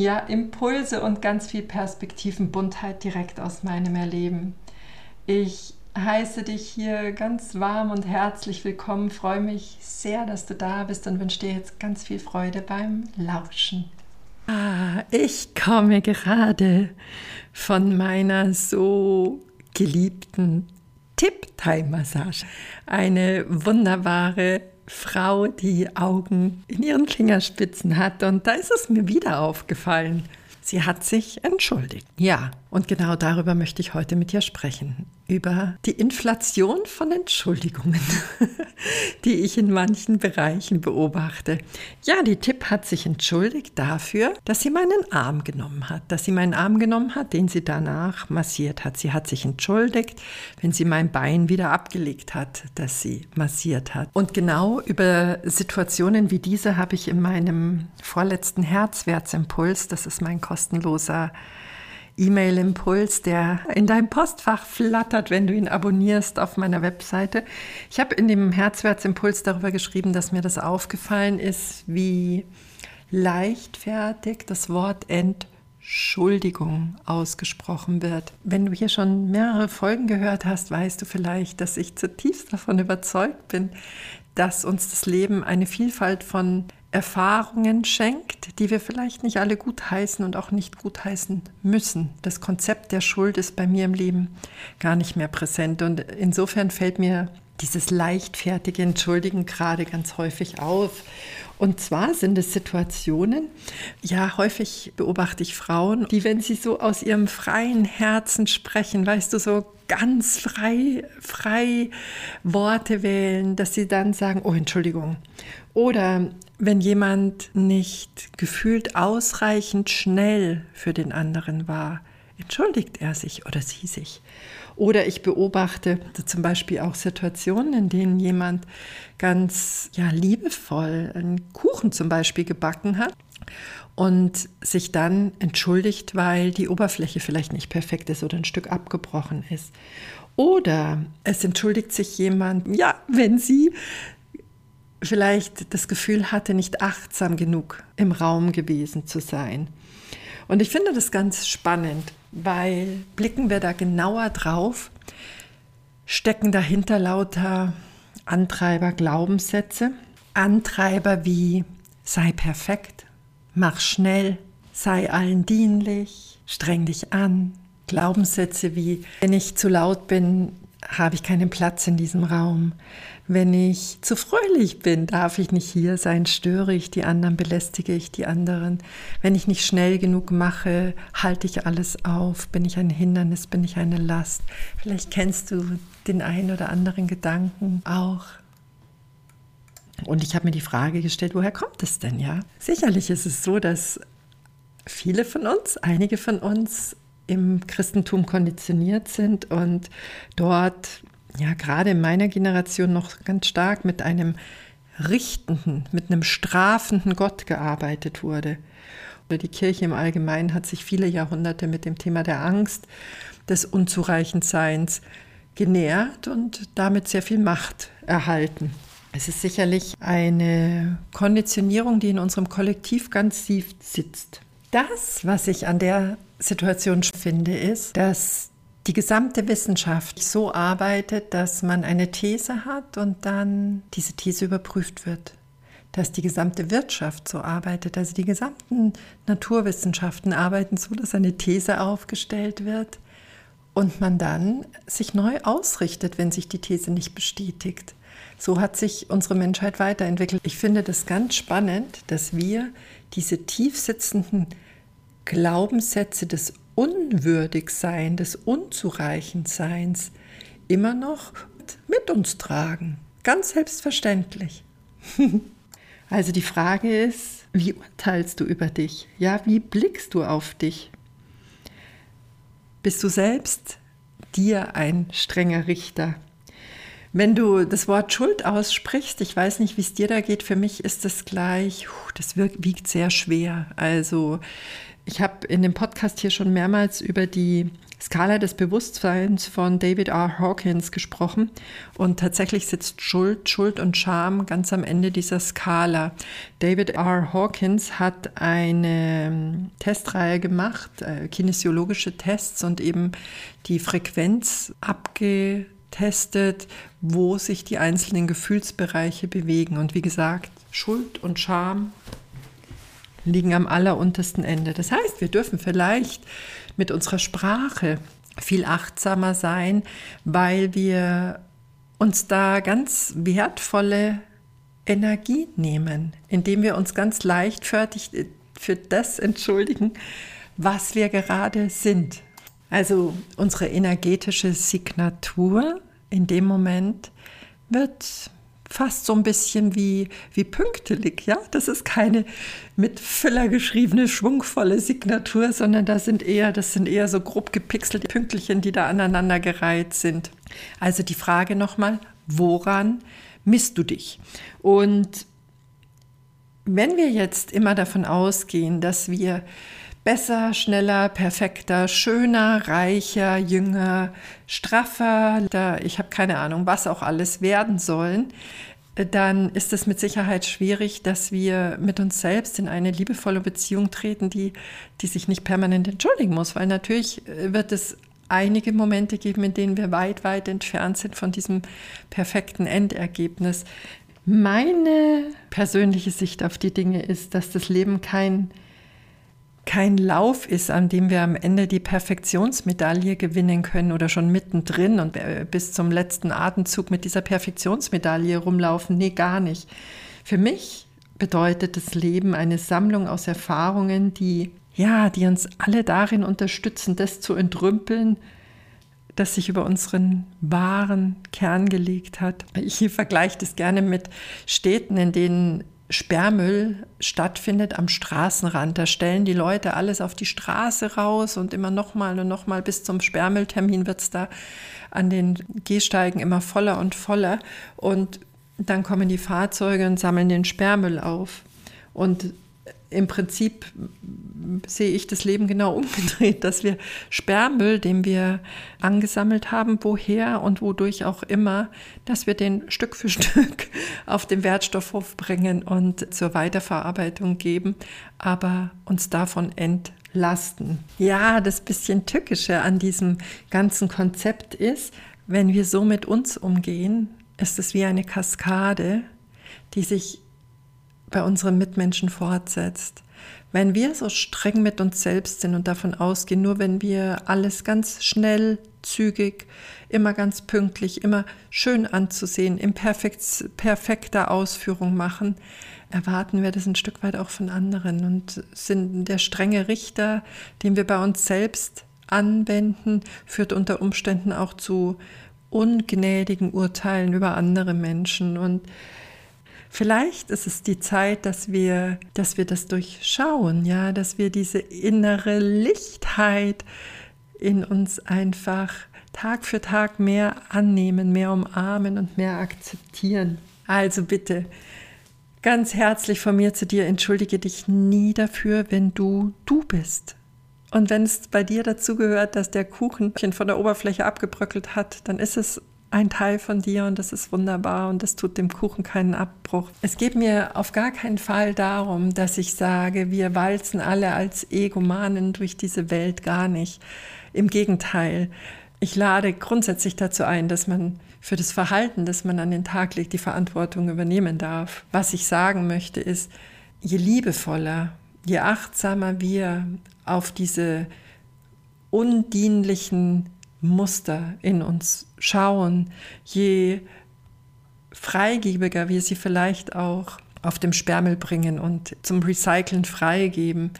ja, Impulse und ganz viel Perspektivenbuntheit direkt aus meinem Erleben. Ich heiße dich hier ganz warm und herzlich willkommen, freue mich sehr, dass du da bist und wünsche dir jetzt ganz viel Freude beim Lauschen. Ah, ich komme gerade von meiner so geliebten Tip-Time-Massage. Eine wunderbare Frau, die Augen in ihren Fingerspitzen hat. Und da ist es mir wieder aufgefallen. Sie hat sich entschuldigt. Ja, und genau darüber möchte ich heute mit dir sprechen über die Inflation von Entschuldigungen, die ich in manchen Bereichen beobachte. Ja, die Tipp hat sich entschuldigt dafür, dass sie meinen Arm genommen hat, dass sie meinen Arm genommen hat, den sie danach massiert hat. Sie hat sich entschuldigt, wenn sie mein Bein wieder abgelegt hat, dass sie massiert hat. Und genau über Situationen wie diese habe ich in meinem vorletzten Herzwertsimpuls, das ist mein kostenloser E-Mail-Impuls, der in deinem Postfach flattert, wenn du ihn abonnierst auf meiner Webseite. Ich habe in dem Herzwertsimpuls darüber geschrieben, dass mir das aufgefallen ist, wie leichtfertig das Wort Entschuldigung ausgesprochen wird. Wenn du hier schon mehrere Folgen gehört hast, weißt du vielleicht, dass ich zutiefst davon überzeugt bin, dass uns das Leben eine Vielfalt von Erfahrungen schenkt, die wir vielleicht nicht alle gutheißen und auch nicht gutheißen müssen. Das Konzept der Schuld ist bei mir im Leben gar nicht mehr präsent und insofern fällt mir dieses leichtfertige Entschuldigen gerade ganz häufig auf. Und zwar sind es Situationen, ja, häufig beobachte ich Frauen, die, wenn sie so aus ihrem freien Herzen sprechen, weißt du, so ganz frei, frei Worte wählen, dass sie dann sagen, oh, Entschuldigung. Oder wenn jemand nicht gefühlt ausreichend schnell für den anderen war, entschuldigt er sich oder sie sich. Oder ich beobachte zum Beispiel auch Situationen, in denen jemand ganz ja, liebevoll einen Kuchen zum Beispiel gebacken hat und sich dann entschuldigt, weil die Oberfläche vielleicht nicht perfekt ist oder ein Stück abgebrochen ist. Oder es entschuldigt sich jemand, ja, wenn sie vielleicht das Gefühl hatte, nicht achtsam genug im Raum gewesen zu sein. Und ich finde das ganz spannend, weil blicken wir da genauer drauf, stecken dahinter lauter Antreiber, Glaubenssätze, Antreiber wie sei perfekt, mach schnell, sei allen dienlich, streng dich an, Glaubenssätze wie wenn ich zu laut bin, habe ich keinen Platz in diesem Raum. Wenn ich zu fröhlich bin, darf ich nicht hier sein, störe ich die anderen, belästige ich die anderen. Wenn ich nicht schnell genug mache, halte ich alles auf, bin ich ein Hindernis, bin ich eine Last. Vielleicht kennst du den einen oder anderen Gedanken auch. Und ich habe mir die Frage gestellt, woher kommt es denn, ja? Sicherlich ist es so, dass viele von uns, einige von uns im Christentum konditioniert sind und dort ja gerade in meiner Generation noch ganz stark mit einem richtenden, mit einem strafenden Gott gearbeitet wurde. Die Kirche im Allgemeinen hat sich viele Jahrhunderte mit dem Thema der Angst, des Unzureichendseins genährt und damit sehr viel Macht erhalten. Es ist sicherlich eine Konditionierung, die in unserem Kollektiv ganz tief sitzt. Das, was ich an der Situation finde, ist, dass die gesamte Wissenschaft so arbeitet, dass man eine These hat und dann diese These überprüft wird. Dass die gesamte Wirtschaft so arbeitet, also die gesamten Naturwissenschaften arbeiten so, dass eine These aufgestellt wird und man dann sich neu ausrichtet, wenn sich die These nicht bestätigt. So hat sich unsere Menschheit weiterentwickelt. Ich finde das ganz spannend, dass wir diese tief sitzenden Glaubenssätze des Unwürdigsein, des Unzureichendseins immer noch mit uns tragen. Ganz selbstverständlich. also die Frage ist, wie urteilst du über dich? Ja, wie blickst du auf dich? bist du selbst dir ein strenger Richter. Wenn du das Wort Schuld aussprichst, ich weiß nicht, wie es dir da geht, für mich ist das gleich, das wiegt sehr schwer. Also ich habe in dem Podcast hier schon mehrmals über die Skala des Bewusstseins von David R. Hawkins gesprochen. Und tatsächlich sitzt Schuld, Schuld und Scham ganz am Ende dieser Skala. David R. Hawkins hat eine ähm, Testreihe gemacht, äh, kinesiologische Tests und eben die Frequenz abgetestet, wo sich die einzelnen Gefühlsbereiche bewegen. Und wie gesagt, Schuld und Scham liegen am alleruntersten Ende. Das heißt, wir dürfen vielleicht mit unserer Sprache viel achtsamer sein, weil wir uns da ganz wertvolle Energie nehmen, indem wir uns ganz leichtfertig für das entschuldigen, was wir gerade sind. Also unsere energetische Signatur in dem Moment wird fast so ein bisschen wie, wie pünktelig. Ja? Das ist keine mit Füller geschriebene, schwungvolle Signatur, sondern das sind eher, das sind eher so grob gepixelte Pünktchen, die da aneinandergereiht sind. Also die Frage nochmal, woran misst du dich? Und wenn wir jetzt immer davon ausgehen, dass wir besser, schneller, perfekter, schöner, reicher, jünger, straffer, ich habe keine Ahnung, was auch alles werden sollen, dann ist es mit Sicherheit schwierig, dass wir mit uns selbst in eine liebevolle Beziehung treten, die, die sich nicht permanent entschuldigen muss, weil natürlich wird es einige Momente geben, in denen wir weit, weit entfernt sind von diesem perfekten Endergebnis. Meine persönliche Sicht auf die Dinge ist, dass das Leben kein kein Lauf ist, an dem wir am Ende die Perfektionsmedaille gewinnen können oder schon mittendrin und bis zum letzten Atemzug mit dieser Perfektionsmedaille rumlaufen. Nee, gar nicht. Für mich bedeutet das Leben eine Sammlung aus Erfahrungen, die ja, die uns alle darin unterstützen, das zu entrümpeln, das sich über unseren wahren Kern gelegt hat. Ich vergleiche das gerne mit Städten, in denen Sperrmüll stattfindet am Straßenrand. Da stellen die Leute alles auf die Straße raus und immer nochmal und nochmal bis zum Sperrmülltermin wird es da an den Gehsteigen immer voller und voller. Und dann kommen die Fahrzeuge und sammeln den Sperrmüll auf. Und im Prinzip sehe ich das Leben genau umgedreht, dass wir Sperrmüll, den wir angesammelt haben, woher und wodurch auch immer, dass wir den Stück für Stück auf den Wertstoffhof bringen und zur Weiterverarbeitung geben, aber uns davon entlasten. Ja, das bisschen Tückische an diesem ganzen Konzept ist, wenn wir so mit uns umgehen, ist es wie eine Kaskade, die sich bei unseren Mitmenschen fortsetzt. Wenn wir so streng mit uns selbst sind und davon ausgehen, nur wenn wir alles ganz schnell, zügig, immer ganz pünktlich, immer schön anzusehen, in perfekt, perfekter Ausführung machen, erwarten wir das ein Stück weit auch von anderen und sind der strenge Richter, den wir bei uns selbst anwenden, führt unter Umständen auch zu ungnädigen Urteilen über andere Menschen und Vielleicht ist es die Zeit, dass wir, dass wir das durchschauen, ja, dass wir diese innere Lichtheit in uns einfach Tag für Tag mehr annehmen, mehr umarmen und mehr akzeptieren. Also bitte, ganz herzlich von mir zu dir, entschuldige dich nie dafür, wenn du du bist. Und wenn es bei dir dazu gehört, dass der Kuchen von der Oberfläche abgebröckelt hat, dann ist es ein Teil von dir und das ist wunderbar und das tut dem Kuchen keinen Abbruch. Es geht mir auf gar keinen Fall darum, dass ich sage, wir walzen alle als Egomanen durch diese Welt gar nicht. Im Gegenteil, ich lade grundsätzlich dazu ein, dass man für das Verhalten, das man an den Tag legt, die Verantwortung übernehmen darf. Was ich sagen möchte ist, je liebevoller, je achtsamer wir auf diese undienlichen Muster in uns schauen, je freigebiger wir sie vielleicht auch auf dem Sperrmüll bringen und zum Recyceln freigeben,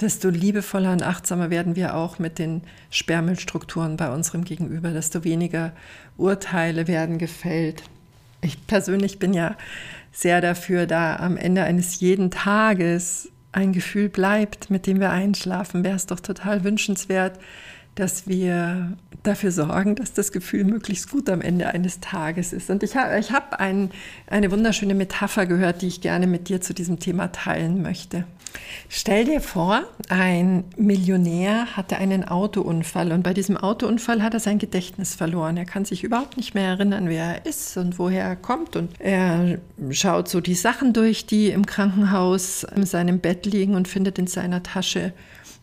desto liebevoller und achtsamer werden wir auch mit den Sperrmüllstrukturen bei unserem Gegenüber, desto weniger Urteile werden gefällt. Ich persönlich bin ja sehr dafür, da am Ende eines jeden Tages ein Gefühl bleibt, mit dem wir einschlafen, wäre es doch total wünschenswert, dass wir dafür sorgen, dass das Gefühl möglichst gut am Ende eines Tages ist. Und ich habe ich hab ein, eine wunderschöne Metapher gehört, die ich gerne mit dir zu diesem Thema teilen möchte. Stell dir vor, ein Millionär hatte einen Autounfall und bei diesem Autounfall hat er sein Gedächtnis verloren. Er kann sich überhaupt nicht mehr erinnern, wer er ist und woher er kommt. Und er schaut so die Sachen durch, die im Krankenhaus in seinem Bett liegen und findet in seiner Tasche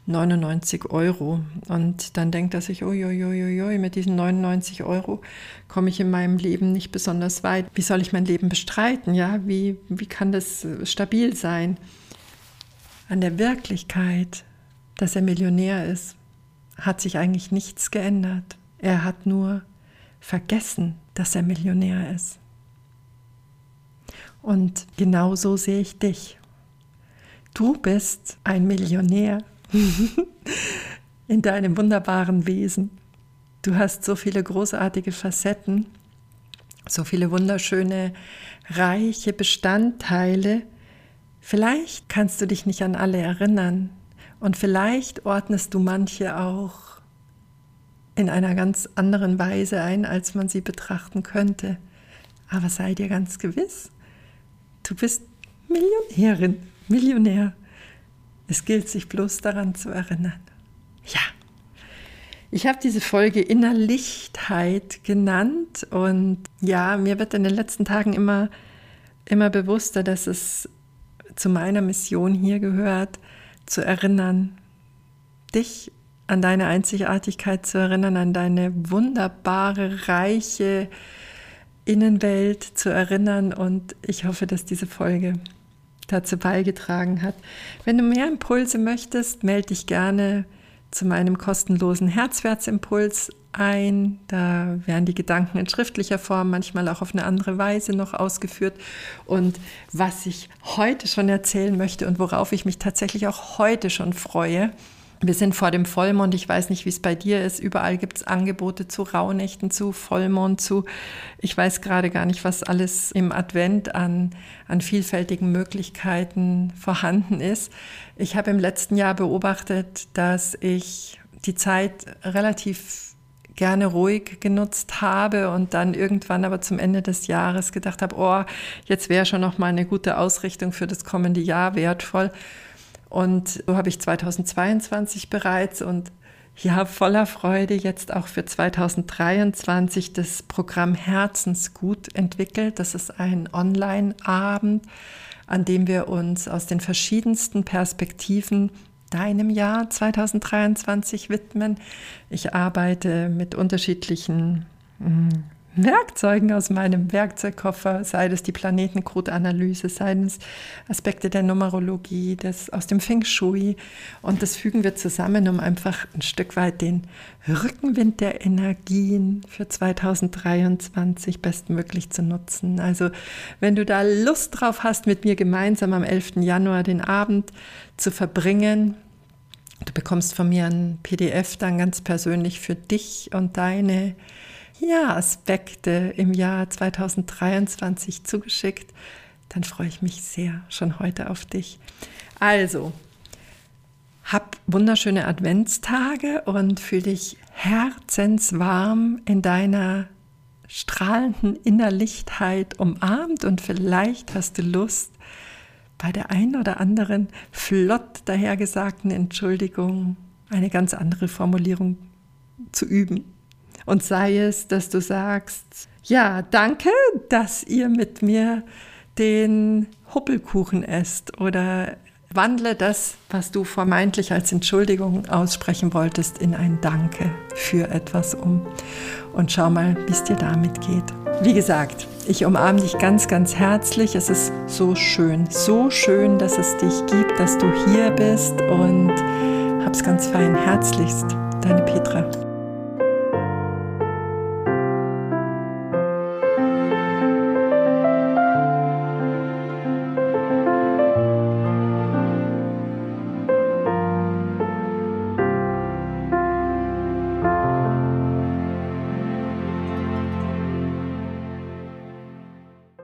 99 Euro. Und dann denkt er sich, uiuiuiui, mit diesen 99 Euro komme ich in meinem Leben nicht besonders weit. Wie soll ich mein Leben bestreiten? Ja, wie, wie kann das stabil sein? An der Wirklichkeit, dass er Millionär ist, hat sich eigentlich nichts geändert. Er hat nur vergessen, dass er Millionär ist. Und genau so sehe ich dich. Du bist ein Millionär in deinem wunderbaren Wesen. Du hast so viele großartige Facetten, so viele wunderschöne, reiche Bestandteile, Vielleicht kannst du dich nicht an alle erinnern und vielleicht ordnest du manche auch in einer ganz anderen Weise ein, als man sie betrachten könnte. Aber sei dir ganz gewiss, du bist Millionärin, Millionär. Es gilt sich bloß daran zu erinnern. Ja, ich habe diese Folge Innerlichtheit genannt und ja, mir wird in den letzten Tagen immer, immer bewusster, dass es zu meiner Mission hier gehört, zu erinnern, dich an deine Einzigartigkeit zu erinnern, an deine wunderbare, reiche Innenwelt zu erinnern. Und ich hoffe, dass diese Folge dazu beigetragen hat. Wenn du mehr Impulse möchtest, melde dich gerne zu meinem kostenlosen Herzwertsimpuls ein. Da werden die Gedanken in schriftlicher Form, manchmal auch auf eine andere Weise noch ausgeführt. Und was ich heute schon erzählen möchte und worauf ich mich tatsächlich auch heute schon freue, wir sind vor dem Vollmond. Ich weiß nicht, wie es bei dir ist. Überall gibt es Angebote zu Rauhnächten, zu Vollmond, zu, ich weiß gerade gar nicht, was alles im Advent an, an vielfältigen Möglichkeiten vorhanden ist. Ich habe im letzten Jahr beobachtet, dass ich die Zeit relativ gerne ruhig genutzt habe und dann irgendwann aber zum Ende des Jahres gedacht habe, oh, jetzt wäre schon noch mal eine gute Ausrichtung für das kommende Jahr wertvoll. Und so habe ich 2022 bereits und ja, voller Freude jetzt auch für 2023 das Programm Herzensgut entwickelt. Das ist ein Online-Abend, an dem wir uns aus den verschiedensten Perspektiven deinem Jahr 2023 widmen. Ich arbeite mit unterschiedlichen hm, Werkzeugen aus meinem Werkzeugkoffer, sei es die Planetencode-Analyse, sei es Aspekte der Numerologie, das aus dem Feng Shui. Und das fügen wir zusammen, um einfach ein Stück weit den Rückenwind der Energien für 2023 bestmöglich zu nutzen. Also wenn du da Lust drauf hast, mit mir gemeinsam am 11. Januar den Abend zu verbringen, du bekommst von mir ein PDF dann ganz persönlich für dich und deine ja, Aspekte im Jahr 2023 zugeschickt, dann freue ich mich sehr schon heute auf dich. Also, hab wunderschöne Adventstage und fühle dich herzenswarm in deiner strahlenden Innerlichtheit umarmt und vielleicht hast du Lust, bei der einen oder anderen flott dahergesagten Entschuldigung eine ganz andere Formulierung zu üben. Und sei es, dass du sagst, ja, danke, dass ihr mit mir den Huppelkuchen esst oder wandle das, was du vermeintlich als Entschuldigung aussprechen wolltest, in ein Danke für etwas um. Und schau mal, wie es dir damit geht. Wie gesagt, ich umarme dich ganz, ganz herzlich. Es ist so schön, so schön, dass es dich gibt, dass du hier bist und hab's ganz fein. Herzlichst, deine Petra.